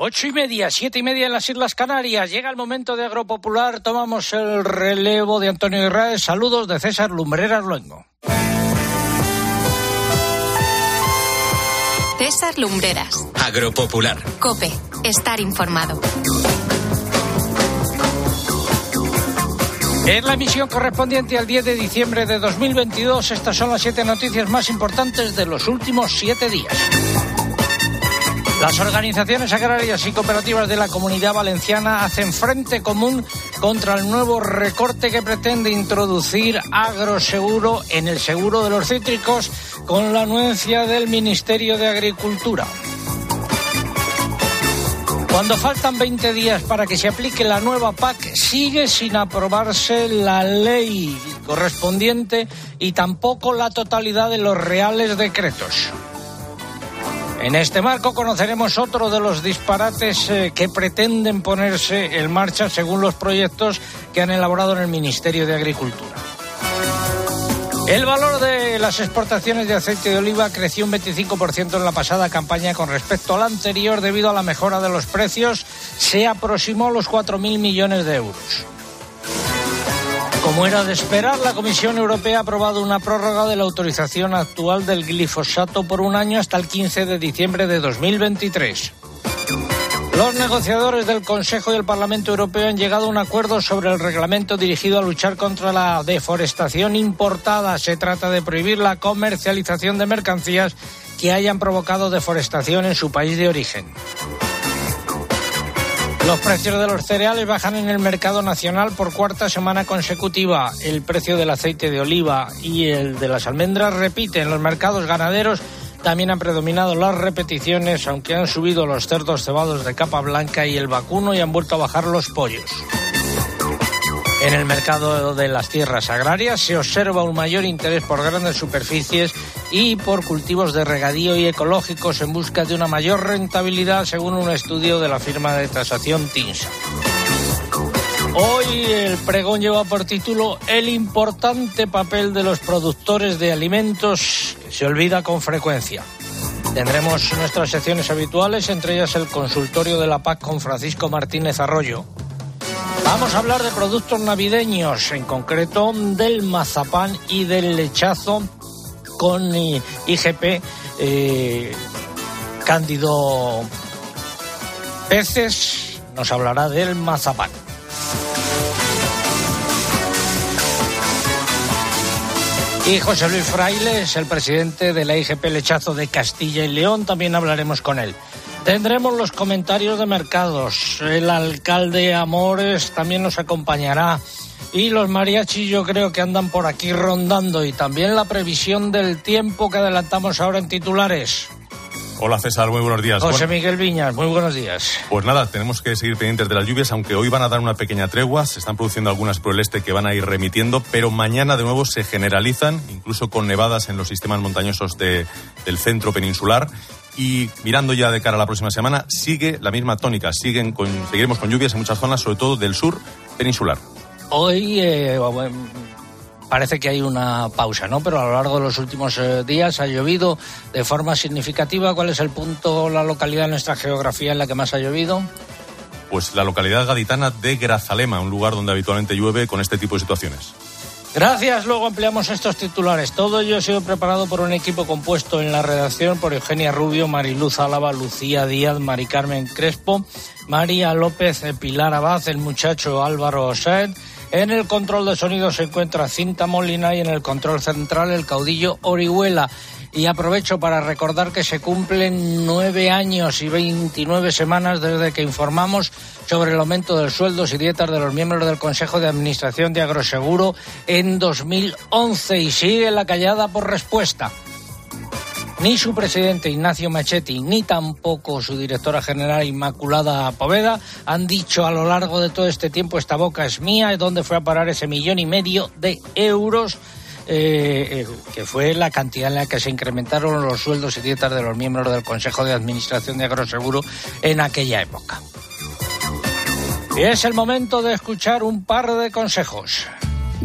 Ocho y media, siete y media en las Islas Canarias. Llega el momento de Agropopular. Tomamos el relevo de Antonio Irraez. Saludos de César Lumbreras Luengo. César Lumbreras. Agropopular. Cope. Estar informado. En la emisión correspondiente al 10 de diciembre de 2022, estas son las siete noticias más importantes de los últimos siete días. Las organizaciones agrarias y cooperativas de la comunidad valenciana hacen frente común contra el nuevo recorte que pretende introducir agroseguro en el seguro de los cítricos con la anuencia del Ministerio de Agricultura. Cuando faltan 20 días para que se aplique la nueva PAC, sigue sin aprobarse la ley correspondiente y tampoco la totalidad de los reales decretos. En este marco conoceremos otro de los disparates eh, que pretenden ponerse en marcha según los proyectos que han elaborado en el Ministerio de Agricultura. El valor de las exportaciones de aceite de oliva creció un 25% en la pasada campaña con respecto a la anterior debido a la mejora de los precios. Se aproximó a los 4.000 millones de euros. Como era de esperar, la Comisión Europea ha aprobado una prórroga de la autorización actual del glifosato por un año hasta el 15 de diciembre de 2023. Los negociadores del Consejo y el Parlamento Europeo han llegado a un acuerdo sobre el reglamento dirigido a luchar contra la deforestación importada. Se trata de prohibir la comercialización de mercancías que hayan provocado deforestación en su país de origen. Los precios de los cereales bajan en el mercado nacional por cuarta semana consecutiva. El precio del aceite de oliva y el de las almendras repite. En los mercados ganaderos también han predominado las repeticiones, aunque han subido los cerdos cebados de capa blanca y el vacuno y han vuelto a bajar los pollos. En el mercado de las tierras agrarias se observa un mayor interés por grandes superficies y por cultivos de regadío y ecológicos en busca de una mayor rentabilidad, según un estudio de la firma de tasación TINSA. Hoy el pregón lleva por título El importante papel de los productores de alimentos que se olvida con frecuencia. Tendremos nuestras secciones habituales, entre ellas el consultorio de la PAC con Francisco Martínez Arroyo Vamos a hablar de productos navideños, en concreto del mazapán y del lechazo con IGP eh, Cándido Peces. Nos hablará del mazapán. Y José Luis Fraile es el presidente de la IGP Lechazo de Castilla y León. También hablaremos con él. Tendremos los comentarios de mercados. El alcalde Amores también nos acompañará. Y los mariachis yo creo que andan por aquí rondando. Y también la previsión del tiempo que adelantamos ahora en titulares. Hola César, muy buenos días. José Miguel Viñas, muy buenos días. Pues nada, tenemos que seguir pendientes de las lluvias, aunque hoy van a dar una pequeña tregua, se están produciendo algunas por el este que van a ir remitiendo, pero mañana de nuevo se generalizan, incluso con nevadas en los sistemas montañosos del centro peninsular y mirando ya de cara a la próxima semana, sigue la misma tónica. Siguen con, seguiremos con lluvias en muchas zonas, sobre todo del sur peninsular. Hoy eh, parece que hay una pausa, ¿no? Pero a lo largo de los últimos eh, días ha llovido de forma significativa. ¿Cuál es el punto, la localidad en nuestra geografía en la que más ha llovido? Pues la localidad gaditana de Grazalema, un lugar donde habitualmente llueve con este tipo de situaciones. Gracias, luego ampliamos estos titulares. Todo ello ha sido preparado por un equipo compuesto en la redacción por Eugenia Rubio, Mariluz Álava, Lucía Díaz, Mari Carmen Crespo, María López, Pilar Abad, el muchacho Álvaro Osaed. En el control de sonido se encuentra Cinta Molina y en el control central el caudillo Orihuela. Y aprovecho para recordar que se cumplen nueve años y veintinueve semanas desde que informamos sobre el aumento de sueldos y dietas de los miembros del Consejo de Administración de Agroseguro en 2011 y sigue la callada por respuesta. Ni su presidente Ignacio Machetti, ni tampoco su directora general Inmaculada Poveda han dicho a lo largo de todo este tiempo esta boca es mía, dónde fue a parar ese millón y medio de euros eh, eh, que fue la cantidad en la que se incrementaron los sueldos y dietas de los miembros del Consejo de Administración de Agroseguro en aquella época. Y es el momento de escuchar un par de consejos.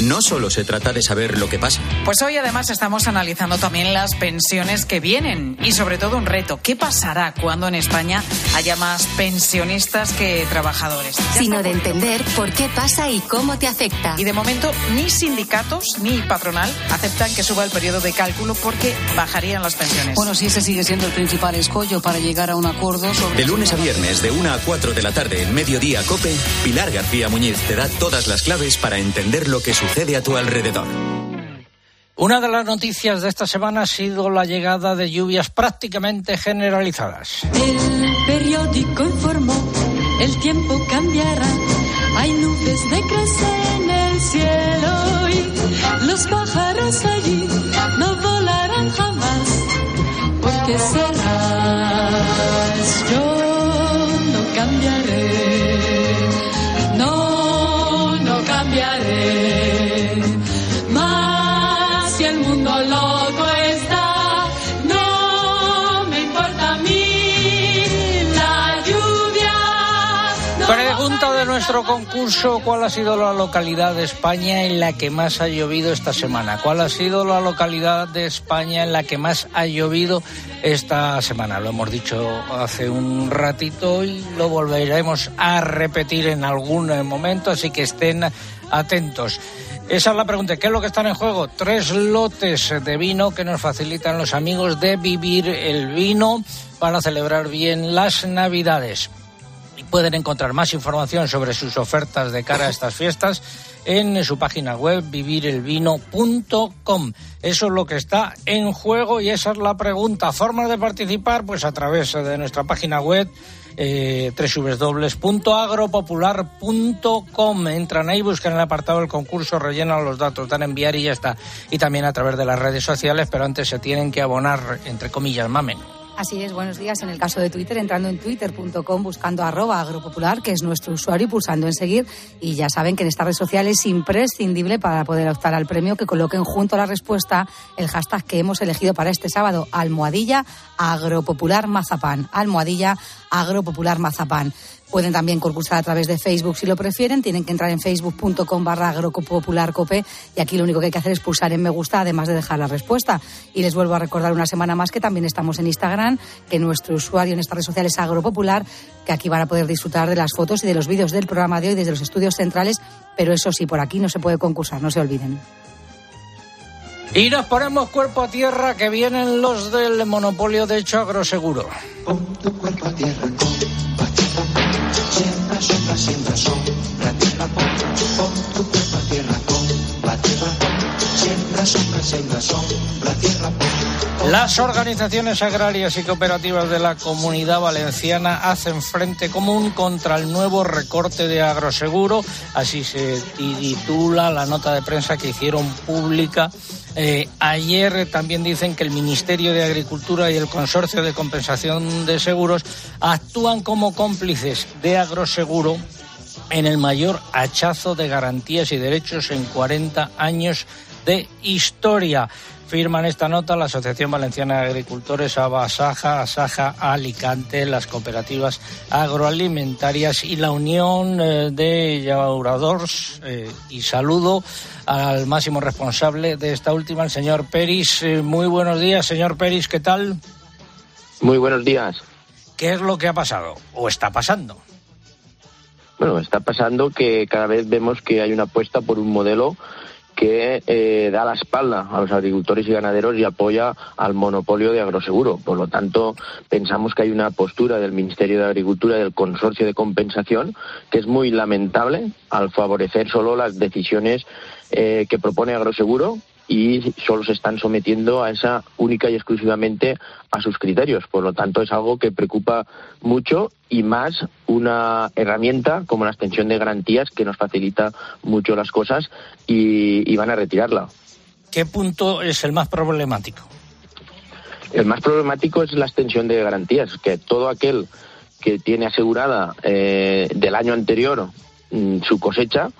No solo se trata de saber lo que pasa. Pues hoy además estamos analizando también las pensiones que vienen y sobre todo un reto. ¿Qué pasará cuando en España haya más pensionistas que trabajadores? Sino de entender por qué pasa y cómo te afecta. Y de momento ni sindicatos ni patronal aceptan que suba el periodo de cálculo porque bajarían las pensiones. Bueno, si ese sigue siendo el principal escollo para llegar a un acuerdo sobre... De lunes a viernes, de 1 a 4 de la tarde, en Mediodía Cope, Pilar García Muñiz te da todas las claves para entender lo que sucede a tu alrededor. Una de las noticias de esta semana ha sido la llegada de lluvias prácticamente generalizadas. El periódico informó, el tiempo cambiará, hay nubes negras en el cielo y los pájaros allí no volarán jamás, porque serás yo, De nuestro concurso, ¿cuál ha sido la localidad de España en la que más ha llovido esta semana? ¿Cuál ha sido la localidad de España en la que más ha llovido esta semana? Lo hemos dicho hace un ratito y lo volveremos a repetir en algún momento, así que estén atentos. Esa es la pregunta. ¿Qué es lo que están en juego? Tres lotes de vino que nos facilitan los amigos de Vivir el Vino para celebrar bien las Navidades. Y pueden encontrar más información sobre sus ofertas de cara a estas fiestas en su página web vivirelvino.com. Eso es lo que está en juego y esa es la pregunta. ¿Formas de participar? Pues a través de nuestra página web eh, www.agropopular.com. Entran ahí, buscan el apartado del concurso, rellenan los datos, dan enviar y ya está. Y también a través de las redes sociales, pero antes se tienen que abonar, entre comillas, mamen. Así es, buenos días. En el caso de Twitter, entrando en twitter.com, buscando arroba agropopular, que es nuestro usuario, y pulsando en seguir. Y ya saben que en esta red social es imprescindible para poder optar al premio que coloquen junto a la respuesta el hashtag que hemos elegido para este sábado, almohadilla agropopular mazapán. Almohadilla agropopular mazapán. Pueden también concursar a través de Facebook si lo prefieren. Tienen que entrar en facebook.com barra agropopularcope y aquí lo único que hay que hacer es pulsar en me gusta, además de dejar la respuesta. Y les vuelvo a recordar una semana más que también estamos en Instagram, que nuestro usuario en esta red social es agropopular, que aquí van a poder disfrutar de las fotos y de los vídeos del programa de hoy desde los estudios centrales, pero eso sí, por aquí no se puede concursar, no se olviden. Y nos ponemos cuerpo a tierra que vienen los del monopolio de hecho agroseguro. Pon tu cuerpo a tierra, compa tierra. Siembra, sombra, siembra, sombra, tierra, pon. Pon tu cuerpo a tierra, compa tierra. Siembra, sombra, siembra, sombra, tierra, pon. Las organizaciones agrarias y cooperativas de la comunidad valenciana hacen frente común contra el nuevo recorte de agroseguro, así se titula la nota de prensa que hicieron pública eh, ayer también dicen que el Ministerio de Agricultura y el Consorcio de Compensación de Seguros actúan como cómplices de agroseguro en el mayor hachazo de garantías y derechos en 40 años de historia. Firman esta nota la Asociación Valenciana de Agricultores, Abasaja, Asaja, Alicante, las cooperativas agroalimentarias y la Unión eh, de Llauradors. Eh, y saludo al máximo responsable de esta última, el señor Peris. Eh, muy buenos días, señor Peris, ¿qué tal? Muy buenos días. ¿Qué es lo que ha pasado o está pasando? Bueno, está pasando que cada vez vemos que hay una apuesta por un modelo que eh, da la espalda a los agricultores y ganaderos y apoya al monopolio de agroseguro. Por lo tanto, pensamos que hay una postura del Ministerio de Agricultura del Consorcio de Compensación que es muy lamentable al favorecer solo las decisiones eh, que propone agroseguro y solo se están sometiendo a esa única y exclusivamente a sus criterios. Por lo tanto, es algo que preocupa mucho y más una herramienta como la extensión de garantías que nos facilita mucho las cosas y, y van a retirarla. ¿Qué punto es el más problemático? El más problemático es la extensión de garantías, que todo aquel que tiene asegurada eh, del año anterior mm, su cosecha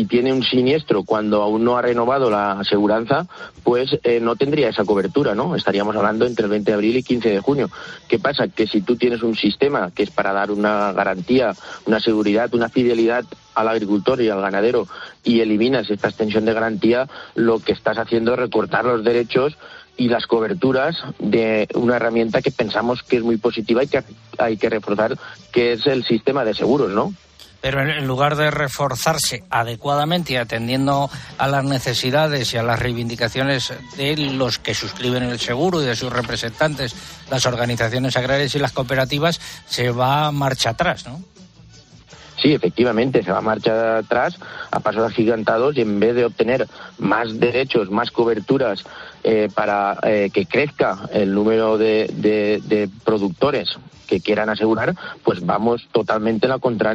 y tiene un siniestro cuando aún no ha renovado la aseguranza, pues eh, no tendría esa cobertura, ¿no? Estaríamos hablando entre el 20 de abril y 15 de junio. ¿Qué pasa? Que si tú tienes un sistema que es para dar una garantía, una seguridad, una fidelidad al agricultor y al ganadero y eliminas esta extensión de garantía, lo que estás haciendo es recortar los derechos y las coberturas de una herramienta que pensamos que es muy positiva y que hay que reforzar, que es el sistema de seguros, ¿no? Pero en lugar de reforzarse adecuadamente y atendiendo a las necesidades y a las reivindicaciones de los que suscriben el seguro y de sus representantes, las organizaciones agrarias y las cooperativas, se va a marcha atrás, ¿no? Sí, efectivamente, se va a marcha atrás a pasos agigantados y en vez de obtener más derechos, más coberturas eh, para eh, que crezca el número de, productores que quieran asegurar, pues vamos totalmente en la, contra,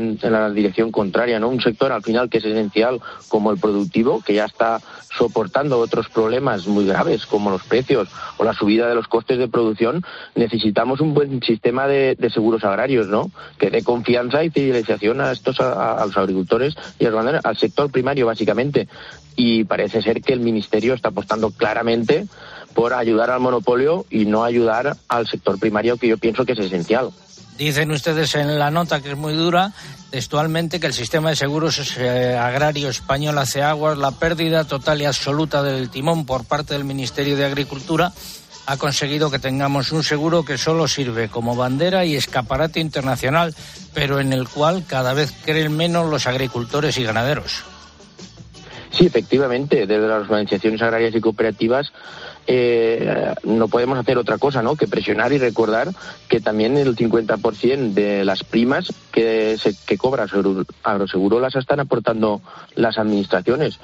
dirección contraria, ¿no? Un sector al final que es esencial como el productivo, que ya está soportando otros problemas muy graves como los precios o la subida de los costes de producción, necesitamos un buen sistema de, seguros agrarios, ¿no? Que dé confianza y fidelización a estos a, a los agricultores y al, al sector primario básicamente. Y parece ser que el ministerio está apostando claramente por ayudar al monopolio y no ayudar al sector primario que yo pienso que es esencial. Dicen ustedes en la nota que es muy dura, textualmente, que el sistema de seguros eh, agrario español hace aguas, la pérdida total y absoluta del timón por parte del Ministerio de Agricultura ha conseguido que tengamos un seguro que solo sirve como bandera y escaparate internacional, pero en el cual cada vez creen menos los agricultores y ganaderos. Sí, efectivamente, desde las organizaciones agrarias y cooperativas eh, no podemos hacer otra cosa ¿no? que presionar y recordar que también el 50% de las primas que, se, que cobra Agroseguro las están aportando las administraciones.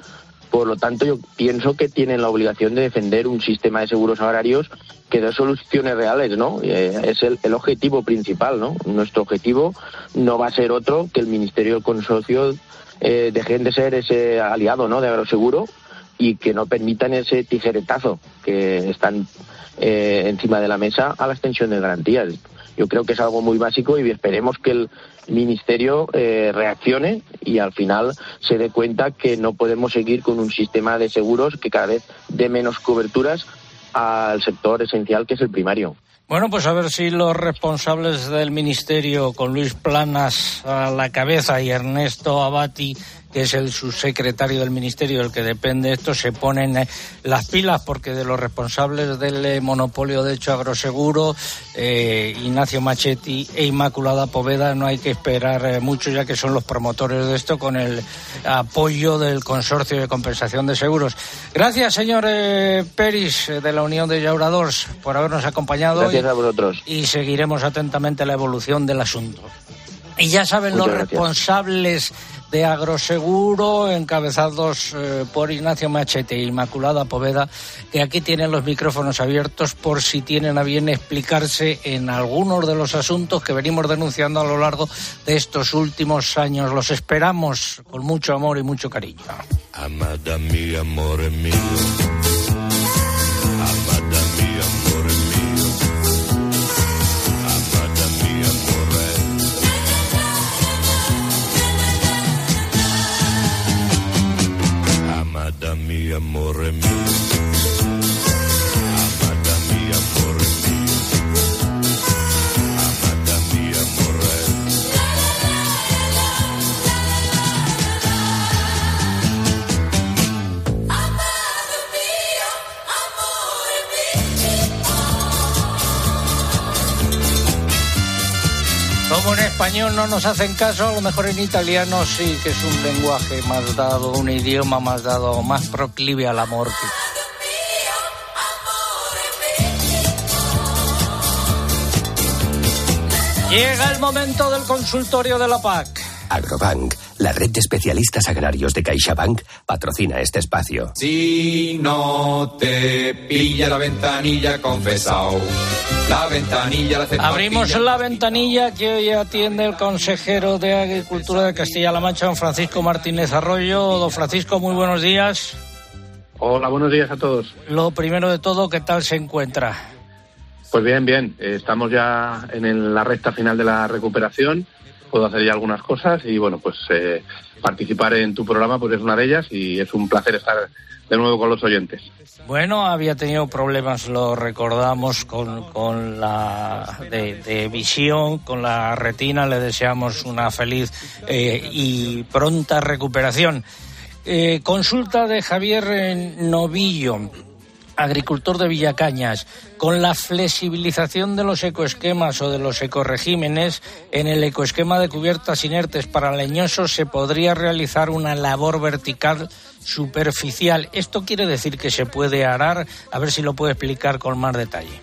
Por lo tanto, yo pienso que tienen la obligación de defender un sistema de seguros agrarios que dé soluciones reales, ¿no? Eh, es el, objetivo principal, ¿no? Nuestro objetivo no va a ser otro que el Ministerio del Consorcio eh, dejen de ser ese aliado, ¿no? De Agroseguro y que no permitan ese tijeretazo que están eh, encima de la mesa a la extensión de garantías. Yo creo que es algo muy básico y esperemos que el Ministerio eh, reaccione y al final se dé cuenta que no podemos seguir con un sistema de seguros que cada vez dé menos coberturas al sector esencial que es el primario. Bueno, pues a ver si los responsables del Ministerio, con Luis Planas a la cabeza y Ernesto Abati que es el subsecretario del Ministerio del que depende esto, se ponen eh, las pilas porque de los responsables del eh, monopolio de hecho agroseguro, eh, Ignacio Machetti e Inmaculada Poveda, no hay que esperar mucho ya que son los promotores de esto con el apoyo del Consorcio de Compensación de Seguros. Gracias, señor eh, Peris de la Unión de Llauradores, por habernos acompañado. Gracias a vosotros. Y seguiremos atentamente la evolución del asunto. Y ya saben Muchas los gracias. responsables de Agroseguro, encabezados eh, por Ignacio Machete e Inmaculada Poveda, que aquí tienen los micrófonos abiertos por si tienen a bien explicarse en algunos de los asuntos que venimos denunciando a lo largo de estos últimos años. Los esperamos con mucho amor y mucho cariño. Amada mia, amore mio. Amada amore mio. Como en español no nos hacen caso, a lo mejor en italiano sí, que es un lenguaje más dado, un idioma más dado, más proclive al amor. Llega el momento del consultorio de la PAC. Agrobank, la red de especialistas agrarios de CaixaBank, patrocina este espacio. Si no te pilla la ventanilla, confesao. La ventanilla la Abrimos la ventanilla que hoy atiende el consejero de Agricultura de Castilla-La Mancha, don Francisco Martínez Arroyo. Don Francisco, muy buenos días. Hola, buenos días a todos. Lo primero de todo, ¿qué tal se encuentra? Pues bien, bien, eh, estamos ya en la recta final de la recuperación. Puedo hacer ya algunas cosas y bueno, pues eh, participar en tu programa pues es una de ellas y es un placer estar de nuevo con los oyentes. Bueno, había tenido problemas, lo recordamos, con, con la de, visión, con la retina. Le deseamos una feliz eh, y pronta recuperación. Eh, consulta de Javier Novillo, agricultor de Villacañas. Con la flexibilización de los ecoesquemas o de los ecoregímenes, en el ecoesquema de cubiertas inertes para leñosos se podría realizar una labor vertical superficial. ¿Esto quiere decir que se puede arar? A ver si lo puede explicar con más detalle.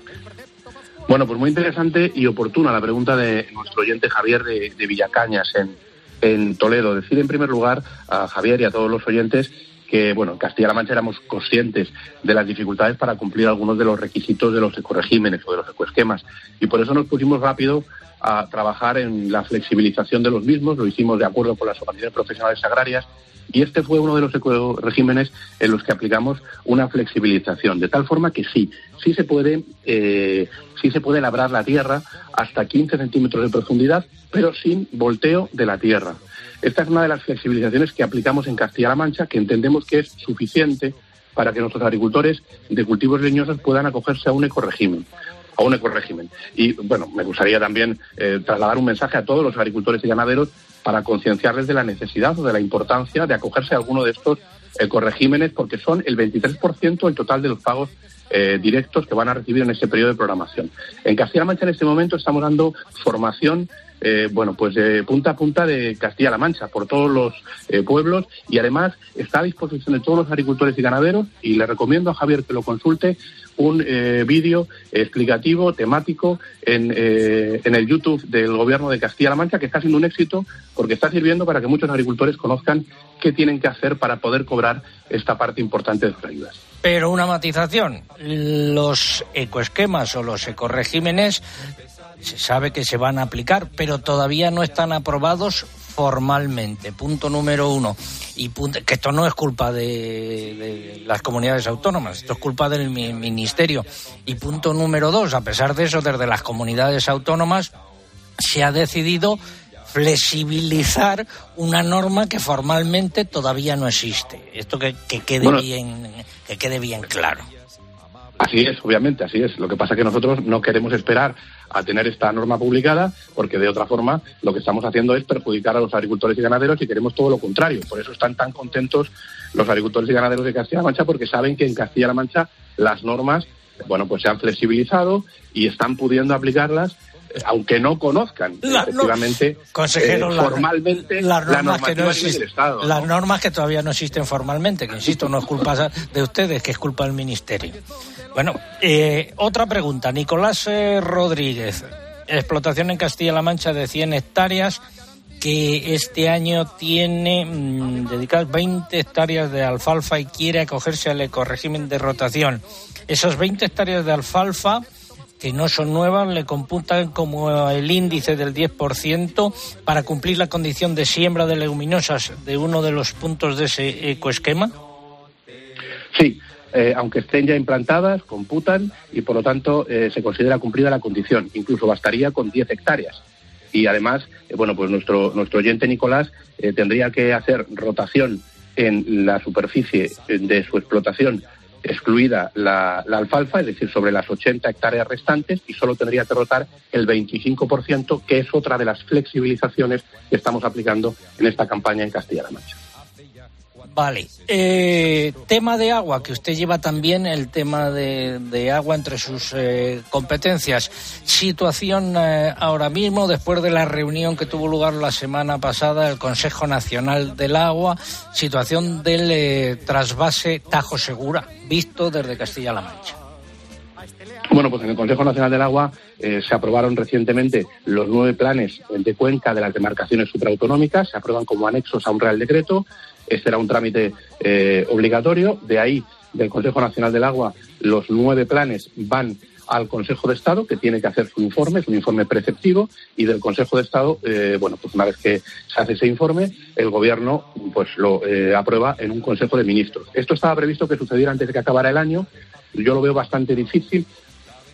Bueno, pues muy interesante y oportuna la pregunta de nuestro oyente Javier de, Villacañas en, en Toledo. Decir en primer lugar a Javier y a todos los oyentes que, bueno, en Castilla-La Mancha éramos conscientes de las dificultades para cumplir algunos de los requisitos de los ecoregímenes o de los ecoesquemas. Y por eso nos pusimos rápido a trabajar en la flexibilización de los mismos. Lo hicimos de acuerdo con las organizaciones profesionales agrarias y este fue uno de los ecoregímenes en los que aplicamos una flexibilización, de tal forma que sí, sí se puede, eh, sí se puede labrar la tierra hasta 15 centímetros de profundidad, pero sin volteo de la tierra. Esta es una de las flexibilizaciones que aplicamos en Castilla-La Mancha, que entendemos que es suficiente para que nuestros agricultores de cultivos leñosos puedan acogerse a un ecorégimen a un. Y bueno, me gustaría también eh, trasladar un mensaje a todos los agricultores y ganaderos para concienciarles de la necesidad o de la importancia de acogerse a alguno de estos ecoregímenes, porque son el 23% del total de los pagos eh, directos que van a recibir en ese periodo de programación. En Castilla-La Mancha en este momento estamos dando formación eh, bueno, pues de punta a punta de Castilla-La Mancha, por todos los eh, pueblos y además está a disposición de todos los agricultores y ganaderos y le recomiendo a Javier que lo consulte un eh, vídeo explicativo, temático, en, eh, en el YouTube del Gobierno de Castilla-La Mancha, que está siendo un éxito porque está sirviendo para que muchos agricultores conozcan qué tienen que hacer para poder cobrar esta parte importante de sus ayudas. Pero una matización, los ecoesquemas o los ecoregímenes se sabe que se van a aplicar, pero todavía no están aprobados formalmente. Punto número uno. Y punto- que esto no es culpa de, de las comunidades autónomas, esto es culpa del mi- ministerio. Y punto número dos, a pesar de eso, desde las comunidades autónomas se ha decidido flexibilizar una norma que formalmente todavía no existe. Esto que, que quede Bueno. bien, que quede bien claro. Así es, obviamente, así es. Lo que pasa es que nosotros no queremos esperar a tener esta norma publicada, porque de otra forma lo que estamos haciendo es perjudicar a los agricultores y ganaderos y queremos todo lo contrario. Por eso están tan contentos los agricultores y ganaderos de Castilla-La Mancha, porque saben que en Castilla-La Mancha las normas, bueno, pues se han flexibilizado y están pudiendo aplicarlas, aunque no conozcan La- no- efectivamente Consejero, eh, la- formalmente las la normas que no existen, del Estado. las normas que todavía no existen formalmente, que insisto, no es culpa de ustedes, que es culpa del ministerio. Bueno, eh, otra pregunta. Nicolás eh, Rodríguez, explotación en Castilla-La Mancha de 100 hectáreas, que este año tiene mm, dedicadas 20 hectáreas de alfalfa y quiere acogerse al ecorégimen de rotación. Esas 20 hectáreas de alfalfa que no son nuevas, le computan como el índice del 10% para cumplir la condición de siembra de leguminosas de uno de los puntos de ese ecoesquema? Sí, eh, aunque estén ya implantadas, computan y por lo tanto eh, se considera cumplida la condición. Incluso bastaría con 10 hectáreas. Y además, eh, bueno, pues nuestro, nuestro oyente Nicolás eh, tendría que hacer rotación en la superficie de su explotación, excluida la, alfalfa, es decir, sobre las 80 hectáreas restantes, y solo tendría que rotar el 25%, que es otra de las flexibilizaciones que estamos aplicando en esta campaña en Castilla-La Mancha. Vale. Eh, tema de agua, que usted lleva también el tema de, agua entre sus eh, competencias. Situación eh, ahora mismo, después de la reunión que tuvo lugar la semana pasada, el Consejo Nacional del Agua, situación del eh, trasvase Tajo Segura, visto desde Castilla-La Mancha. Bueno, pues en el Consejo Nacional del Agua se aprobaron recientemente los nueve planes de cuenca de las demarcaciones supraautonómicas, se aprueban como anexos a un Real Decreto. Este era un trámite eh, obligatorio. De ahí, del Consejo Nacional del Agua, los nueve planes van al Consejo de Estado, que tiene que hacer su informe, es un informe preceptivo, y del Consejo de Estado, eh, bueno, pues una vez que se hace ese informe, el Gobierno pues lo eh, aprueba en un Consejo de Ministros. Esto estaba previsto que sucediera antes de que acabara el año. Yo lo veo bastante difícil.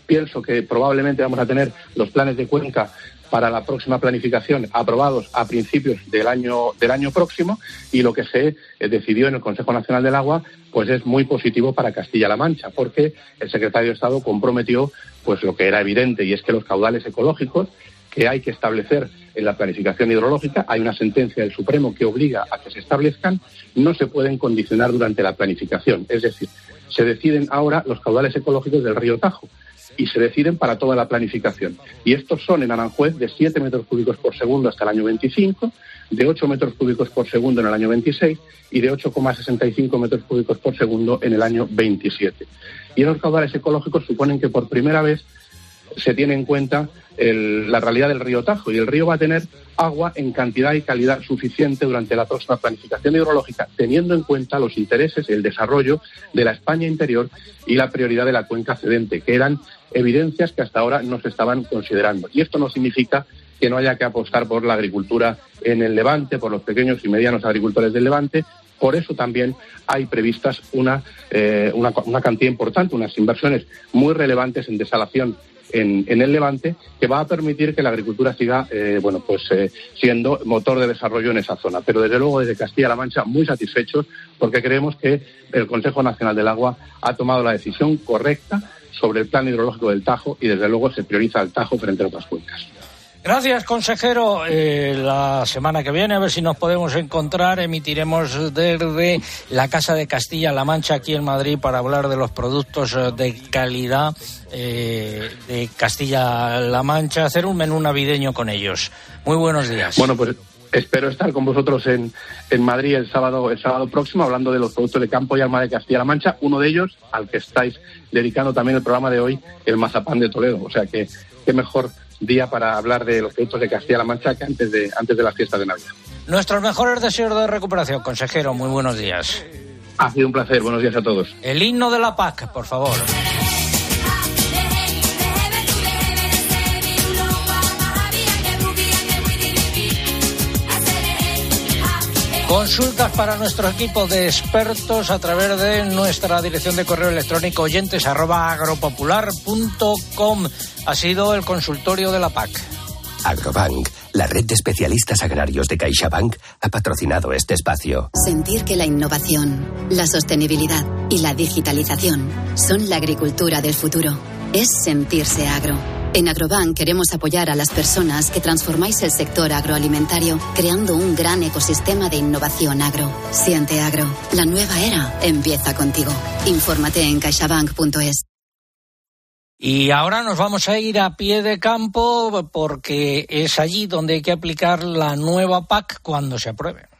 Pienso que probablemente vamos a tener los planes de Cuenca para la próxima planificación aprobados a principios del año del año próximo y lo que se eh, decidió en el Consejo Nacional del Agua pues es muy positivo para Castilla-La Mancha porque el secretario de Estado comprometió pues lo que era evidente y es que los caudales ecológicos que hay que establecer en la planificación hidrológica, hay una sentencia del Supremo que obliga a que se establezcan, no se pueden condicionar durante la planificación. Es decir, se deciden ahora los caudales ecológicos del río Tajo y se deciden para toda la planificación. Y estos son en Aranjuez de 7 metros cúbicos por segundo hasta el año 25, de 8 metros cúbicos por segundo en el año 26 y de 8,65 metros cúbicos por segundo en el año 27. Y los caudales ecológicos suponen que por primera vez se tiene en cuenta la realidad del río Tajo y el río va a tener agua en cantidad y calidad suficiente durante la próxima planificación hidrológica, teniendo en cuenta los intereses el desarrollo de la España interior y la prioridad de la cuenca cedente, que eran evidencias que hasta ahora no se estaban considerando. Y esto no significa que no haya que apostar por la agricultura en el Levante, por los pequeños y medianos agricultores del Levante. Por eso también hay previstas una, eh, una, una cantidad importante, unas inversiones muy relevantes en desalación en, el Levante, que va a permitir que la agricultura siga, eh, bueno, pues eh, siendo motor de desarrollo en esa zona. Pero desde luego desde Castilla-La Mancha muy satisfechos porque creemos que el Consejo Nacional del Agua ha tomado la decisión correcta sobre el plan hidrológico del Tajo y desde luego se prioriza el Tajo frente a otras cuencas. Gracias, consejero. Eh, la semana que viene, a ver si nos podemos encontrar, emitiremos desde la Casa de Castilla-La Mancha aquí en Madrid para hablar de los productos de calidad eh, de Castilla-La Mancha, hacer un menú navideño con ellos. Muy buenos días. Bueno, pues espero estar con vosotros en, en Madrid el sábado, el sábado próximo hablando de los productos de campo y alma de Castilla-La Mancha, uno de ellos al que estáis dedicando también el programa de hoy, el mazapán de Toledo. O sea que qué mejor día para hablar de los productos de Castilla-La Mancha antes de, antes de las fiestas de Navidad. Nuestros mejores deseos de recuperación, consejero. Muy buenos días. Ha sido un placer. Buenos días a todos. El himno de la PAC, por favor. Consultas para nuestro equipo de expertos a través de nuestra dirección de correo electrónico oyentes arroba agropopular.com. Ha sido el consultorio de la PAC. Agrobank, la red de especialistas agrarios de CaixaBank, ha patrocinado este espacio. Sentir que la innovación, la sostenibilidad y la digitalización son la agricultura del futuro. Es sentirse agro. En Agrobank queremos apoyar a las personas que transformáis el sector agroalimentario creando un gran ecosistema de innovación agro. Siente agro. La nueva era empieza contigo. Infórmate en caixabank.es. Y ahora nos vamos a ir a pie de campo porque es allí donde hay que aplicar la nueva PAC cuando se apruebe.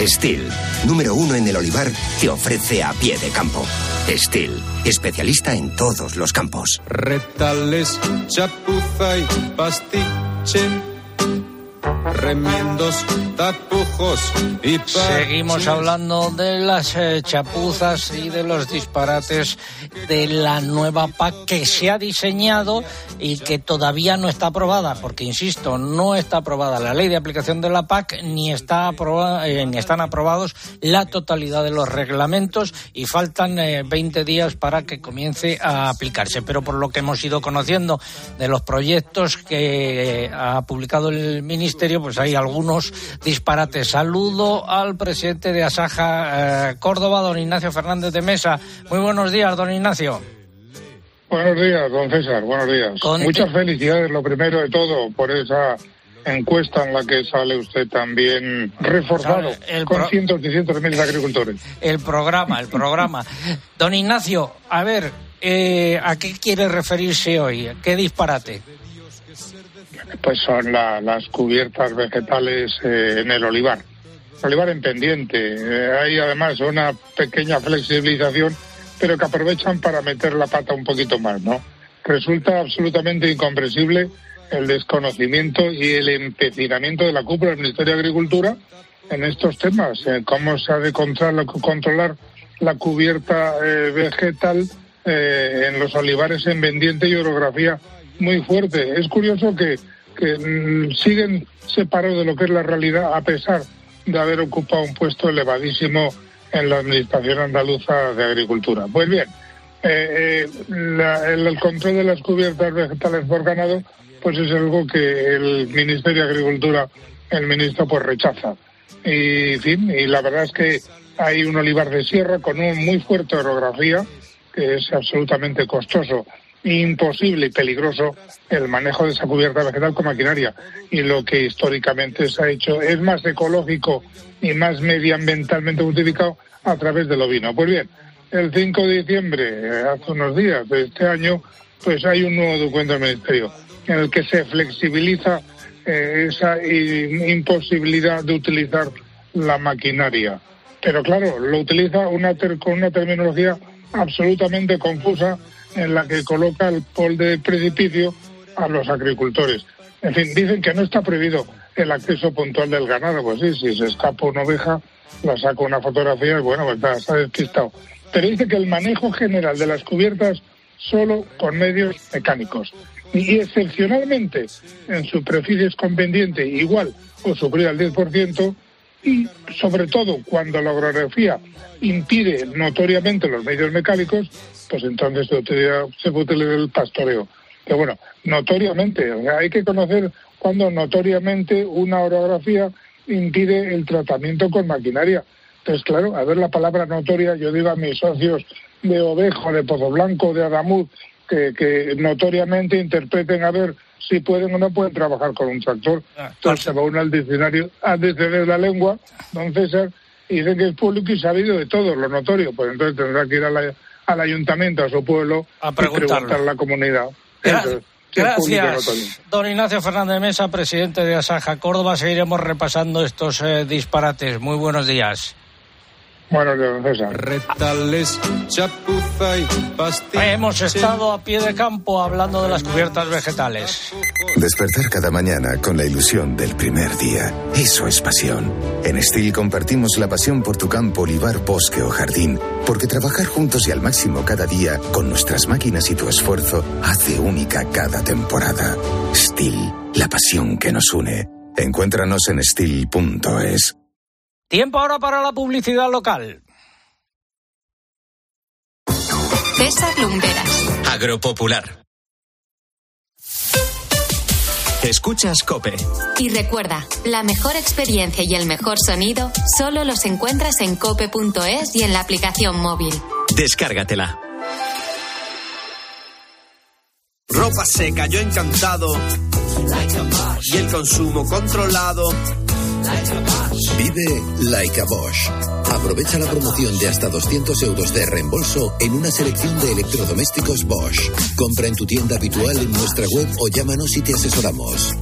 Steel, número uno en el olivar, te ofrece a pie de campo. Steel, especialista en todos los campos. Retales, chapuza pastiche. Remiendos, tapujos y. Seguimos hablando de las eh, chapuzas y de los disparates de la nueva PAC que se ha diseñado y que todavía no está aprobada, porque insisto, no está aprobada la ley de aplicación de la PAC ni está aprobada, eh, ni están aprobados la totalidad de los reglamentos y faltan eh, 20 días para que comience a aplicarse. Pero por lo que hemos ido conociendo de los proyectos que eh, ha publicado el ministerio, pues hay algunos disparates. Saludo al presidente de Asaja eh, Córdoba, don Ignacio Fernández de Mesa. Muy buenos días, don Ignacio. Buenos días, don César, buenos días. Con- Muchas felicidades, lo primero de todo, por esa encuesta en la que sale usted también reforzado el con cientos y cientos de miles de agricultores. El programa, el programa. Don Ignacio, a ver, eh, ¿a qué quiere referirse hoy? ¿Qué disparate? Pues son la- las cubiertas vegetales eh, en el olivar. Olivar en pendiente. Eh, hay además una pequeña flexibilización, pero que aprovechan para meter la pata un poquito más, ¿no? resulta absolutamente incomprensible el desconocimiento y el empecinamiento de la cúpula del Ministerio de Agricultura en estos temas, eh, cómo se ha de controlar, la cubierta vegetal eh, en los olivares en pendiente y orografía muy fuerte. Es curioso que, que mm, siguen separados de lo que es la realidad a pesar de haber ocupado un puesto elevadísimo en la Administración Andaluza de Agricultura. Pues bien, eh, eh, el, control de las cubiertas vegetales por ganado pues es algo que el Ministerio de Agricultura, el ministro, pues rechaza. Y, fin, y la verdad es que hay un olivar de sierra con un muy fuerte orografía que es absolutamente costoso, imposible y peligroso el manejo de esa cubierta vegetal con maquinaria. Y lo que históricamente se ha hecho es más ecológico y más medioambientalmente justificado a través del ovino. Pues bien, el 5 de diciembre, eh, hace unos días de este año, pues hay un nuevo documento del Ministerio en el que se flexibiliza eh, esa imposibilidad de utilizar la maquinaria. Pero claro, lo utiliza una ter- con una terminología absolutamente confusa en la que coloca el pol de precipicio a los agricultores. En fin, dicen que no está prohibido el acceso puntual del ganado. Pues sí, si se escapa una oveja, la saco una fotografía y bueno, pues está, está despistado. Pero dice que el manejo general de las cubiertas solo con medios mecánicos. Y excepcionalmente en superficies con pendiente igual o superior al 10%, y sobre todo cuando la orografía impide notoriamente los medios mecánicos, pues entonces se, utiliza, el pastoreo. Pero bueno, notoriamente, hay que conocer cuando notoriamente una orografía impide el tratamiento con maquinaria. Entonces, claro, a ver la palabra notoria, yo digo a mis socios de Ovejo, de Pozo Blanco, de Adamuz, que, que notoriamente interpreten a ver si pueden o no pueden trabajar con un tractor. Entonces se va uno al diccionario, al diccionario de la lengua, don César, y dicen que es público y sabido de todo, lo notorio. Pues entonces tendrá que ir a la- al ayuntamiento, a su pueblo, A preguntarlo. y preguntar a la comunidad. Gracias, notorio. don Ignacio Fernández Mesa, presidente de Asaja Córdoba. Seguiremos repasando estos eh, disparates. Muy buenos días. Bueno. Retales, chapuza y pastilla. Hemos estado a pie de campo hablando de las cubiertas vegetales. Despertar cada mañana con la ilusión del primer día. Eso es pasión. En Steel compartimos la pasión por tu campo, olivar, bosque o jardín, porque trabajar juntos y al máximo cada día, con nuestras máquinas y tu esfuerzo, hace única cada temporada. Steel, la pasión que nos une. Encuéntranos en steel.es. Tiempo ahora para la publicidad local. César Lumberas. Agropopular. Escuchas Cope. Y recuerda, la mejor experiencia y el mejor sonido solo los encuentras en cope.es y en la aplicación móvil. Descárgatela. Ropa seca, yo encantado. Y el consumo controlado. Vive Like a Bosch. Aprovecha la promoción de hasta 200 euros de reembolso en una selección de electrodomésticos Bosch. Compra en tu tienda habitual en nuestra web o llámanos y te asesoramos.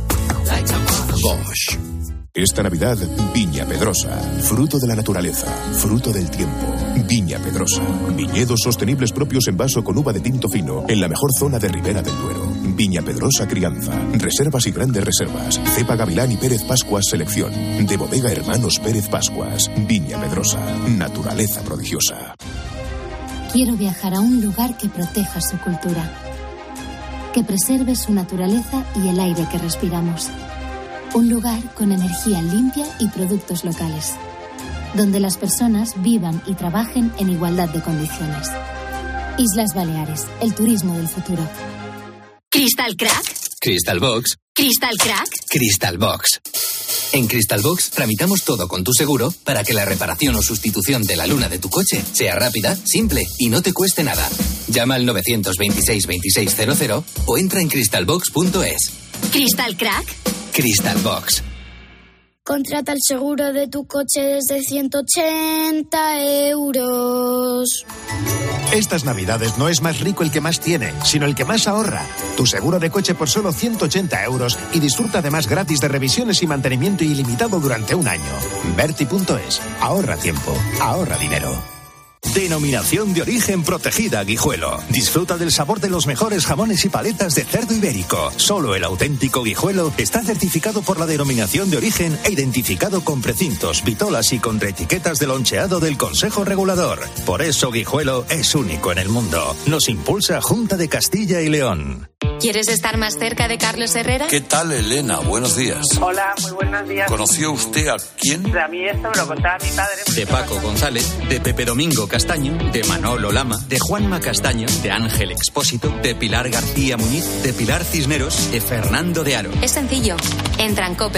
Bosch. Esta Navidad, Viña Pedrosa, fruto de la naturaleza, fruto del tiempo. Viña Pedrosa, viñedos sostenibles propios en vaso con uva de tinto fino, en la mejor zona de Ribera del Duero. Viña Pedrosa Crianza, reservas y grandes reservas. Cepa Gavilán y Pérez Pascuas Selección. De bodega Hermanos Pérez Pascuas. Viña Pedrosa, naturaleza prodigiosa. Quiero viajar a un lugar que proteja su cultura, que preserve su naturaleza y el aire que respiramos. Un lugar con energía limpia y productos locales, donde las personas vivan y trabajen en igualdad de condiciones. Islas Baleares, el turismo del futuro. ¿Crystal Crack? Crystal Box, ¿Crystal Crack? Crystal Box. En Crystal Box tramitamos todo con tu seguro para que la reparación o sustitución de la luna de tu coche sea rápida, simple y no te cueste nada. Llama al 926 2600 o entra en crystalbox.es. ¿Crystal Crack? Crystal Box. Contrata el seguro de tu coche desde 180 euros. Estas navidades no es más rico el que más tiene, sino el que más ahorra. Tu seguro de coche por solo 180 euros y disfruta además gratis de revisiones y mantenimiento ilimitado durante un año. Verti.es. Ahorra tiempo. Ahorra dinero. Denominación de origen protegida Guijuelo. Disfruta del sabor de los mejores jamones y paletas de cerdo ibérico. Solo el auténtico Guijuelo está certificado por la denominación de origen e identificado con precintos, vitolas y con etiquetas de loncheado del Consejo Regulador. Por eso Guijuelo es único en el mundo. Nos impulsa Junta de Castilla y León. ¿Quieres estar más cerca de Carlos Herrera? ¿Qué tal, Elena? Buenos días. Hola, muy buenos días. ¿Conoció usted a quién? A mí esto me lo contaba mi padre. De Paco González, de Pepe Domingo Castaño, de Manolo Lama, de Juanma Castaño, de Ángel Expósito, de Pilar García Muñiz, de Pilar Cisneros, de Fernando de Aro. Es sencillo. Entra en cope